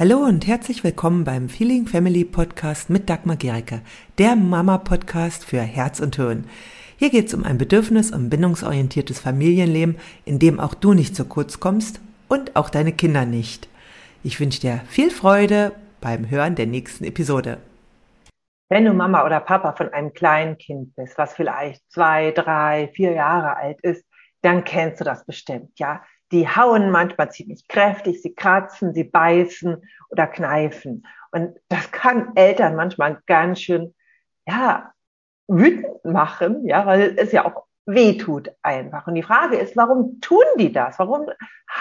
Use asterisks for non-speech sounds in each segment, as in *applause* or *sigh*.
Hallo und herzlich willkommen beim Feeling Family Podcast mit Dagmar Gericke, der Mama-Podcast für Herz und Hirn. Hier geht es um ein bedürfnis- und bindungsorientiertes Familienleben, in dem auch du nicht zu kurz kommst und auch deine Kinder nicht. Ich wünsche dir viel Freude beim Hören der nächsten Episode. Wenn du Mama oder Papa von einem kleinen Kind bist, was vielleicht zwei, drei, vier Jahre alt ist, dann kennst du das bestimmt, ja die hauen manchmal ziemlich kräftig, sie kratzen, sie beißen oder kneifen. Und das kann Eltern manchmal ganz schön, ja, wütend machen, ja, weil es ja auch weh tut einfach. Und die Frage ist, warum tun die das? Warum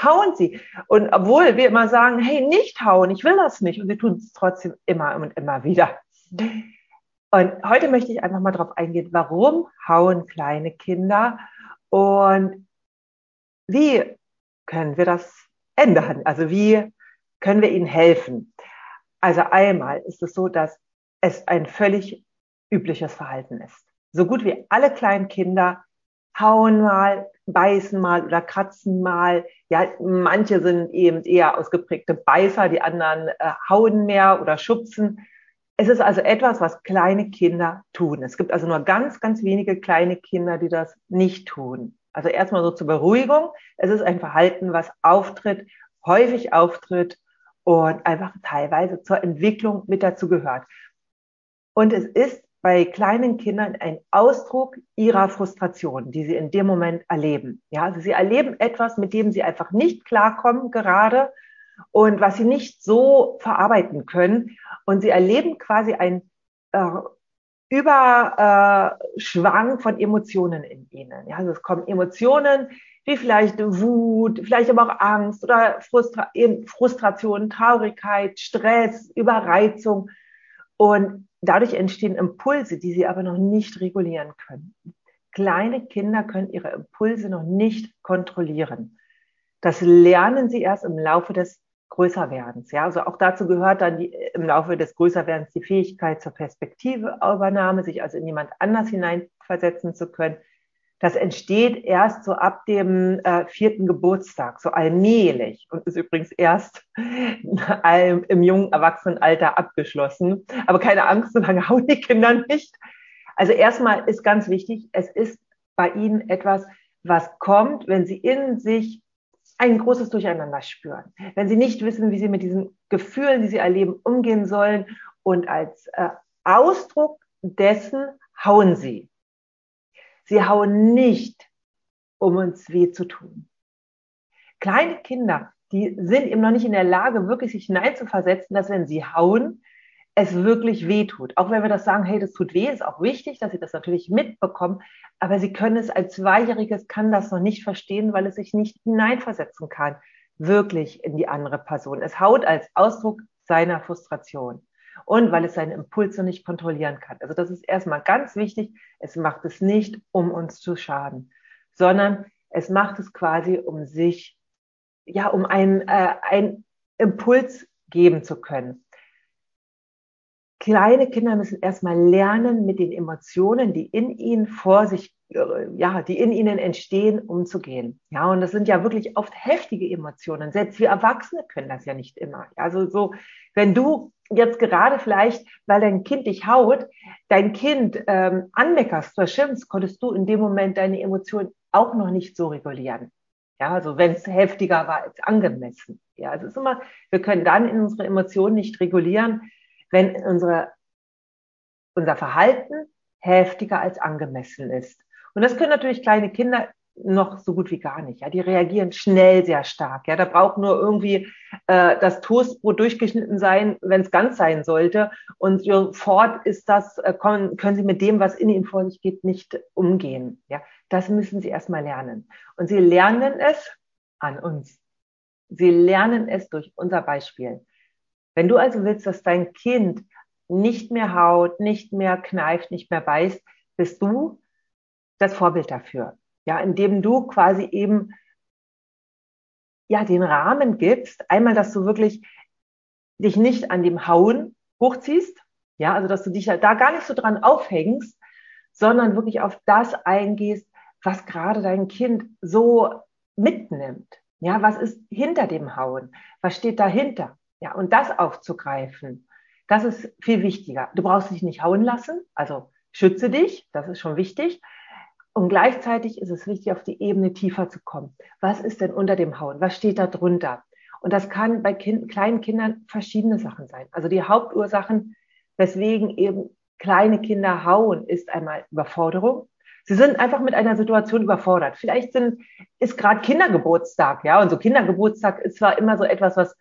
hauen sie? Und obwohl wir immer sagen, hey, nicht hauen, ich will das nicht. Und sie tun es trotzdem immer und immer wieder. Und heute möchte ich einfach mal darauf eingehen, warum hauen kleine Kinder und wie können wir das ändern? Also wie können wir ihnen helfen? Also einmal ist es so, dass es ein völlig übliches Verhalten ist. So gut wie alle kleinen Kinder hauen mal, beißen mal oder kratzen mal. Ja, manche sind eben eher ausgeprägte Beißer, die anderen äh, hauen mehr oder schubsen. Es ist also etwas, was kleine Kinder tun. Es gibt also nur ganz, ganz wenige kleine Kinder, die das nicht tun. Also erstmal so zur Beruhigung. Es ist ein Verhalten, was auftritt, häufig auftritt und einfach teilweise zur Entwicklung mit dazu gehört. Und es ist bei kleinen Kindern ein Ausdruck ihrer Frustration, die sie in dem Moment erleben. Ja, also sie erleben etwas, mit dem sie einfach nicht klarkommen gerade und was sie nicht so verarbeiten können. Und sie erleben quasi ein äh, Überschwang von Emotionen in ihnen. Ja, also es kommen Emotionen wie vielleicht Wut, vielleicht aber auch Angst oder Frustra Frustration, Traurigkeit, Stress, Überreizung. Und dadurch entstehen Impulse, die sie aber noch nicht regulieren können. Kleine Kinder können ihre Impulse noch nicht kontrollieren. Das lernen sie erst im Laufe des Größerwerdens. Ja, also auch dazu gehört dann die, im Laufe des Größerwerdens die Fähigkeit zur Perspektiveübernahme, sich also in jemand anders hineinversetzen zu können. Das entsteht erst so ab dem äh, vierten Geburtstag, so allmählich und ist übrigens erst *laughs* im jungen Erwachsenenalter abgeschlossen. Aber keine Angst, so lange hauen die Kinder nicht. Also erstmal ist ganz wichtig, es ist bei ihnen etwas, was kommt, wenn sie in sich ein großes Durcheinander spüren, wenn sie nicht wissen, wie sie mit diesen Gefühlen, die sie erleben, umgehen sollen und als äh, Ausdruck dessen hauen sie. Sie hauen nicht, um uns weh zu tun. Kleine Kinder, die sind eben noch nicht in der Lage, wirklich sich hineinzuversetzen, dass wenn sie hauen, es wirklich weh tut. Auch wenn wir das sagen, hey, das tut weh, ist auch wichtig, dass sie das natürlich mitbekommen. Aber sie können es als Zweijähriges, kann das noch nicht verstehen, weil es sich nicht hineinversetzen kann, wirklich in die andere Person. Es haut als Ausdruck seiner Frustration und weil es seine Impulse nicht kontrollieren kann. Also das ist erstmal ganz wichtig. Es macht es nicht, um uns zu schaden, sondern es macht es quasi, um sich, ja, um einen, äh, einen Impuls geben zu können kleine Kinder müssen erstmal lernen, mit den Emotionen, die in ihnen vor sich, äh, ja, die in ihnen entstehen, umzugehen. Ja, und das sind ja wirklich oft heftige Emotionen. Selbst wir Erwachsene können das ja nicht immer. Also so, wenn du jetzt gerade vielleicht, weil dein Kind dich haut, dein Kind ähm, anmeckerst oder schimpfst, konntest du in dem Moment deine Emotionen auch noch nicht so regulieren. Ja, also wenn es heftiger war als angemessen. Ja, also es ist immer, wir können dann in unsere Emotionen nicht regulieren, wenn unsere, unser Verhalten heftiger als angemessen ist. Und das können natürlich kleine Kinder noch so gut wie gar nicht. Ja, die reagieren schnell sehr stark. Ja, da braucht nur irgendwie äh, das Toastbrot durchgeschnitten sein, wenn es ganz sein sollte. Und sofort ist das, äh, können, können sie mit dem, was in ihnen vor sich geht, nicht umgehen. Ja, das müssen sie erstmal lernen. Und sie lernen es an uns. Sie lernen es durch unser Beispiel. Wenn du also willst, dass dein Kind nicht mehr haut, nicht mehr kneift, nicht mehr beißt, bist du das Vorbild dafür. Ja, indem du quasi eben ja den Rahmen gibst, einmal, dass du wirklich dich nicht an dem Hauen hochziehst, ja, also dass du dich da gar nicht so dran aufhängst, sondern wirklich auf das eingehst, was gerade dein Kind so mitnimmt. Ja, was ist hinter dem Hauen? Was steht dahinter? Ja, und das aufzugreifen, das ist viel wichtiger. Du brauchst dich nicht hauen lassen, also schütze dich, das ist schon wichtig. Und gleichzeitig ist es wichtig, auf die Ebene tiefer zu kommen. Was ist denn unter dem Hauen? Was steht da drunter? Und das kann bei kind, kleinen Kindern verschiedene Sachen sein. Also die Hauptursachen, weswegen eben kleine Kinder hauen, ist einmal Überforderung. Sie sind einfach mit einer Situation überfordert. Vielleicht sind, ist gerade Kindergeburtstag, ja, und so Kindergeburtstag ist zwar immer so etwas, was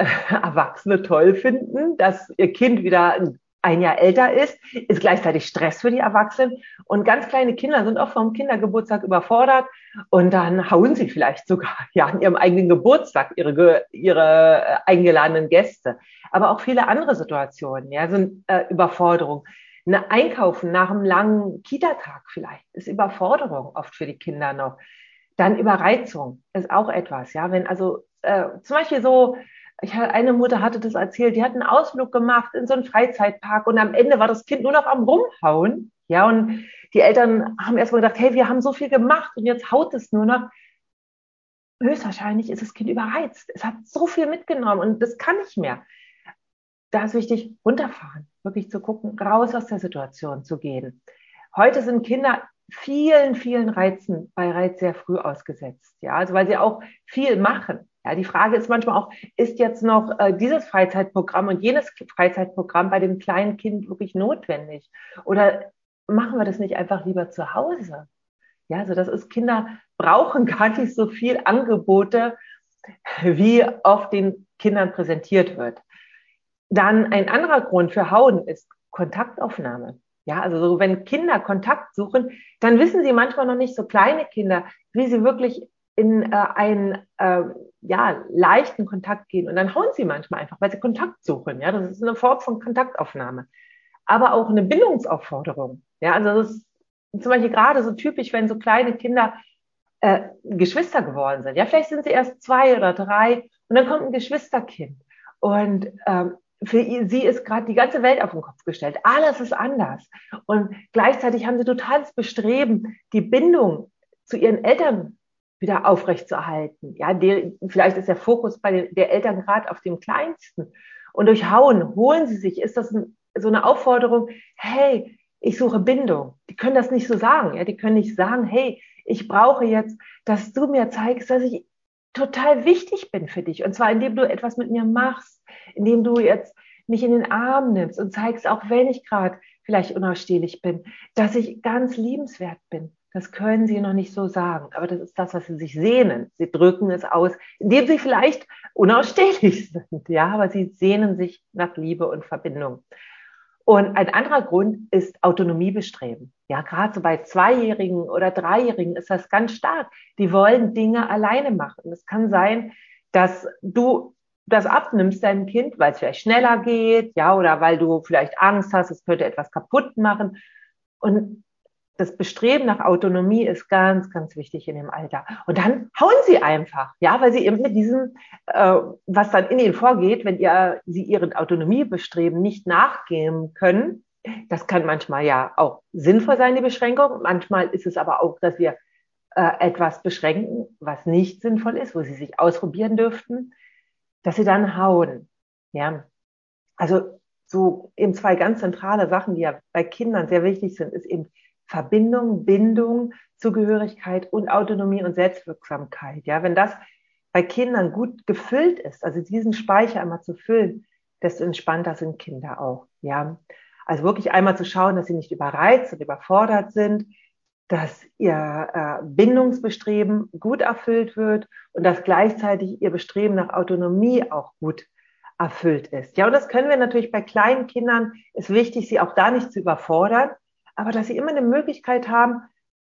*laughs* Erwachsene toll finden, dass ihr Kind wieder ein Jahr älter ist, ist gleichzeitig Stress für die Erwachsenen. Und ganz kleine Kinder sind auch vom Kindergeburtstag überfordert und dann hauen sie vielleicht sogar *laughs* ja an ihrem eigenen Geburtstag ihre, ihre äh, eingeladenen Gäste. Aber auch viele andere Situationen ja, sind äh, Überforderung. Eine Einkaufen nach einem langen Kita-Tag vielleicht ist Überforderung oft für die Kinder noch. Dann Überreizung ist auch etwas, ja, wenn also äh, zum Beispiel so ich hatte, eine Mutter hatte das erzählt, die hat einen Ausflug gemacht in so einen Freizeitpark und am Ende war das Kind nur noch am Rumhauen. Ja, und die Eltern haben erstmal gedacht, hey, wir haben so viel gemacht und jetzt haut es nur noch. Höchstwahrscheinlich ist das Kind überreizt. Es hat so viel mitgenommen und das kann nicht mehr. Da ist wichtig, runterfahren, wirklich zu gucken, raus aus der Situation zu gehen. Heute sind Kinder vielen, vielen Reizen bei Reiz sehr früh ausgesetzt. Ja, also weil sie auch viel machen. Ja, die Frage ist manchmal auch, ist jetzt noch äh, dieses Freizeitprogramm und jenes Freizeitprogramm bei dem kleinen Kind wirklich notwendig? Oder machen wir das nicht einfach lieber zu Hause? Ja, also das ist, Kinder brauchen *laughs* gar nicht so viel Angebote, wie oft den Kindern präsentiert wird. Dann ein anderer Grund für Hauen ist Kontaktaufnahme. Ja, also so, wenn Kinder Kontakt suchen, dann wissen sie manchmal noch nicht, so kleine Kinder, wie sie wirklich in äh, einen äh, ja, leichten Kontakt gehen. Und dann hauen sie manchmal einfach, weil sie Kontakt suchen. Ja, das ist eine Form von Kontaktaufnahme. Aber auch eine Bindungsaufforderung. Ja, also das ist zum Beispiel gerade so typisch, wenn so kleine Kinder äh, Geschwister geworden sind. Ja, vielleicht sind sie erst zwei oder drei und dann kommt ein Geschwisterkind. Und ähm, für sie ist gerade die ganze Welt auf den Kopf gestellt. Alles ist anders. Und gleichzeitig haben sie totales Bestreben, die Bindung zu ihren Eltern wieder aufrechtzuerhalten. Ja, der, vielleicht ist der Fokus bei den, der Eltern gerade auf dem Kleinsten. Und durch Hauen holen sie sich, ist das ein, so eine Aufforderung, hey, ich suche Bindung. Die können das nicht so sagen. Ja, die können nicht sagen, hey, ich brauche jetzt, dass du mir zeigst, dass ich total wichtig bin für dich. Und zwar, indem du etwas mit mir machst, indem du jetzt mich in den Arm nimmst und zeigst, auch wenn ich gerade vielleicht unausstehlich bin, dass ich ganz liebenswert bin. Das können sie noch nicht so sagen, aber das ist das, was sie sich sehnen. Sie drücken es aus, indem sie vielleicht unausstehlich *laughs* sind, ja, aber sie sehnen sich nach Liebe und Verbindung. Und ein anderer Grund ist Autonomiebestreben. Ja, gerade so bei Zweijährigen oder Dreijährigen ist das ganz stark. Die wollen Dinge alleine machen. Es kann sein, dass du das abnimmst deinem Kind, weil es vielleicht schneller geht, ja, oder weil du vielleicht Angst hast, es könnte etwas kaputt machen. Und das Bestreben nach Autonomie ist ganz, ganz wichtig in dem Alter. Und dann hauen sie einfach, ja, weil sie eben mit diesem, äh, was dann in ihnen vorgeht, wenn ihr, sie ihren Autonomiebestreben nicht nachgehen können, das kann manchmal ja auch sinnvoll sein, die Beschränkung. Manchmal ist es aber auch, dass wir äh, etwas beschränken, was nicht sinnvoll ist, wo sie sich ausprobieren dürften, dass sie dann hauen. Ja, also so eben zwei ganz zentrale Sachen, die ja bei Kindern sehr wichtig sind, ist eben Verbindung, Bindung, Zugehörigkeit und Autonomie und Selbstwirksamkeit. Ja, wenn das bei Kindern gut gefüllt ist, also diesen Speicher einmal zu füllen, desto entspannter sind Kinder auch. Ja, also wirklich einmal zu schauen, dass sie nicht überreizt und überfordert sind, dass ihr äh, Bindungsbestreben gut erfüllt wird und dass gleichzeitig ihr Bestreben nach Autonomie auch gut erfüllt ist. Ja, und das können wir natürlich bei kleinen Kindern, ist wichtig, sie auch da nicht zu überfordern, aber dass sie immer eine Möglichkeit haben,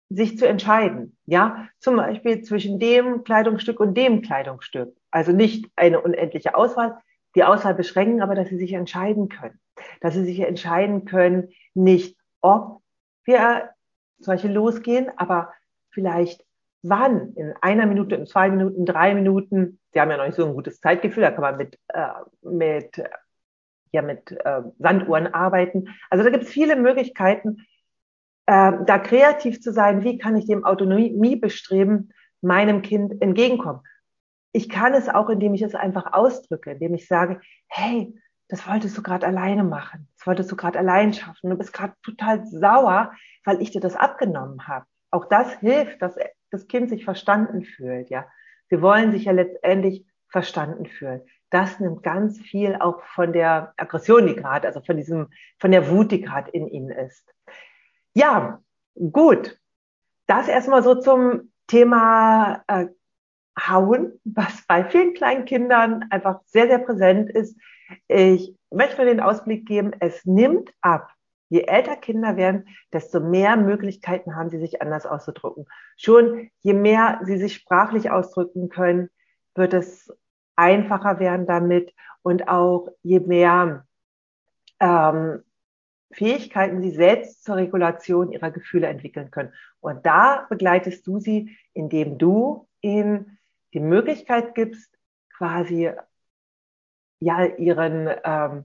sich zu entscheiden. Ja, zum Beispiel zwischen dem Kleidungsstück und dem Kleidungsstück. Also nicht eine unendliche Auswahl, die Auswahl beschränken, aber dass sie sich entscheiden können. Dass sie sich entscheiden können, nicht ob wir solche losgehen, aber vielleicht wann, in einer Minute, in zwei Minuten, drei Minuten. Sie haben ja noch nicht so ein gutes Zeitgefühl, da kann man mit, äh, mit, ja, mit äh, Sanduhren arbeiten. Also da gibt es viele Möglichkeiten, äh, da kreativ zu sein, wie kann ich dem Autonomiebestreben meinem Kind entgegenkommen. ich kann es auch, indem ich es einfach ausdrücke, indem ich sage, hey, das wolltest du gerade alleine machen, das wolltest du gerade allein schaffen, du bist gerade total sauer, weil ich dir das abgenommen habe. Auch das hilft, dass das Kind sich verstanden fühlt, ja. Sie wollen sich ja letztendlich verstanden fühlen. Das nimmt ganz viel auch von der Aggression, die gerade, also von diesem, von der Wut, die gerade in ihnen ist. Ja, gut. Das erstmal so zum Thema äh, Hauen, was bei vielen kleinen Kindern einfach sehr, sehr präsent ist. Ich möchte den Ausblick geben, es nimmt ab. Je älter Kinder werden, desto mehr Möglichkeiten haben sie, sich anders auszudrücken. Schon je mehr sie sich sprachlich ausdrücken können, wird es einfacher werden damit und auch je mehr ähm, Fähigkeiten sie selbst zur Regulation ihrer Gefühle entwickeln können. Und da begleitest du sie, indem du ihnen die Möglichkeit gibst, quasi ja ihren, ähm,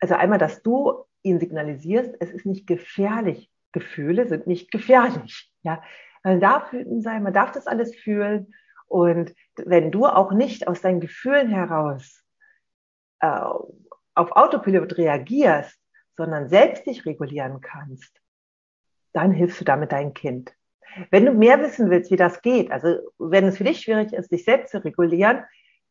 also einmal, dass du ihnen signalisierst, es ist nicht gefährlich. Gefühle sind nicht gefährlich. Ja, man darf wütend sein, man darf das alles fühlen. Und wenn du auch nicht aus deinen Gefühlen heraus äh, auf Autopilot reagierst, sondern selbst dich regulieren kannst, dann hilfst du damit deinem Kind. Wenn du mehr wissen willst, wie das geht, also wenn es für dich schwierig ist, dich selbst zu regulieren,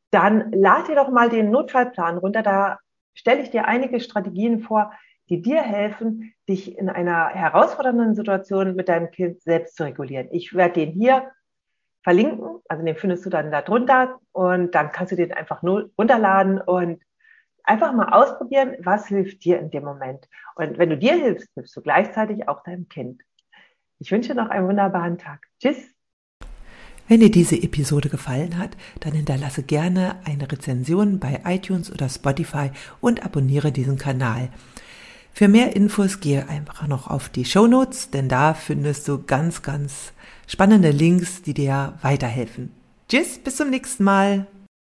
dann lad dir doch mal den Notfallplan runter. Da stelle ich dir einige Strategien vor, die dir helfen, dich in einer herausfordernden Situation mit deinem Kind selbst zu regulieren. Ich werde den hier verlinken, also den findest du dann da drunter und dann kannst du den einfach nur runterladen und einfach mal ausprobieren, was hilft dir in dem Moment. Und wenn du dir hilfst, hilfst du gleichzeitig auch deinem Kind. Ich wünsche noch einen wunderbaren Tag. Tschüss. Wenn dir diese Episode gefallen hat, dann hinterlasse gerne eine Rezension bei iTunes oder Spotify und abonniere diesen Kanal. Für mehr Infos gehe einfach noch auf die Show Notes, denn da findest du ganz, ganz spannende Links, die dir weiterhelfen. Tschüss, bis zum nächsten Mal.